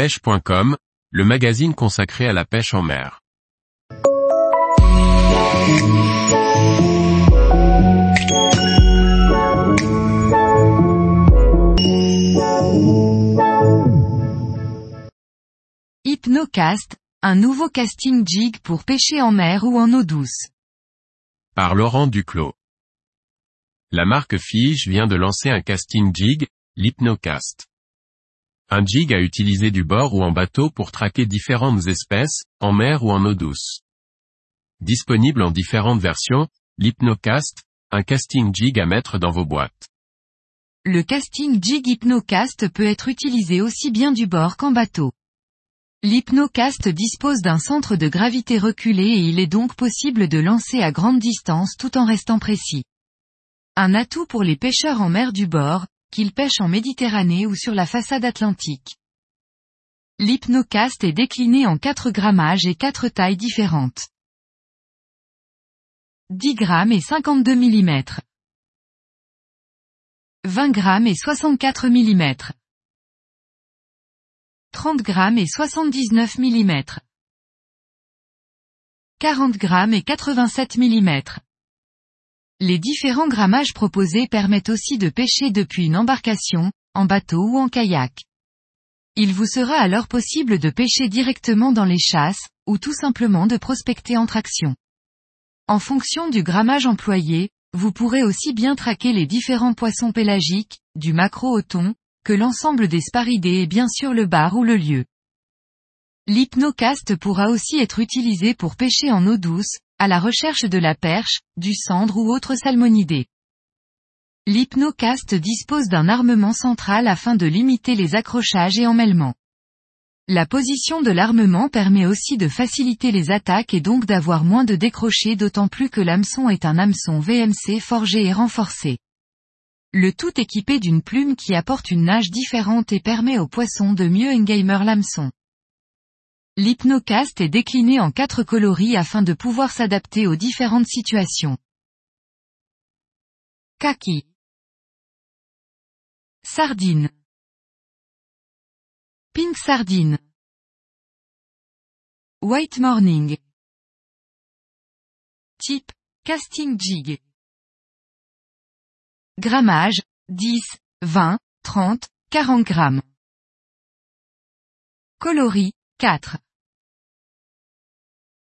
pêche.com, le magazine consacré à la pêche en mer. Hypnocast, un nouveau casting jig pour pêcher en mer ou en eau douce. Par Laurent Duclos. La marque Fige vient de lancer un casting jig, l'Hypnocast. Un jig à utiliser du bord ou en bateau pour traquer différentes espèces, en mer ou en eau douce. Disponible en différentes versions, l'Hypnocast, un casting jig à mettre dans vos boîtes. Le casting jig Hypnocast peut être utilisé aussi bien du bord qu'en bateau. L'Hypnocast dispose d'un centre de gravité reculé et il est donc possible de lancer à grande distance tout en restant précis. Un atout pour les pêcheurs en mer du bord, qu'ils pêchent en Méditerranée ou sur la façade atlantique. L'Hypnocast est décliné en 4 grammages et 4 tailles différentes. 10 grammes et 52 mm. 20 grammes et 64 mm. 30 grammes et 79 mm. 40 grammes et 87 mm. Les différents grammages proposés permettent aussi de pêcher depuis une embarcation, en bateau ou en kayak. Il vous sera alors possible de pêcher directement dans les chasses, ou tout simplement de prospecter en traction. En fonction du grammage employé, vous pourrez aussi bien traquer les différents poissons pélagiques, du maquereau au thon, que l'ensemble des sparidés et bien sûr le bar ou le lieu. L'hypnocast pourra aussi être utilisé pour pêcher en eau douce, à la recherche de la perche, du cendre ou autre salmonidés. L'hypnocast dispose d'un armement central afin de limiter les accrochages et emmêlements. La position de l'armement permet aussi de faciliter les attaques et donc d'avoir moins de décrochés d'autant plus que l'hameçon est un hameçon VMC forgé et renforcé. Le tout équipé d'une plume qui apporte une nage différente et permet aux poissons de mieux engamer l'hameçon. L'hypnocast est décliné en quatre coloris afin de pouvoir s'adapter aux différentes situations. Kaki. Sardine. Pink sardine. White morning. Type, casting jig. Grammage, 10, 20, 30, 40 grammes. Coloris, 4.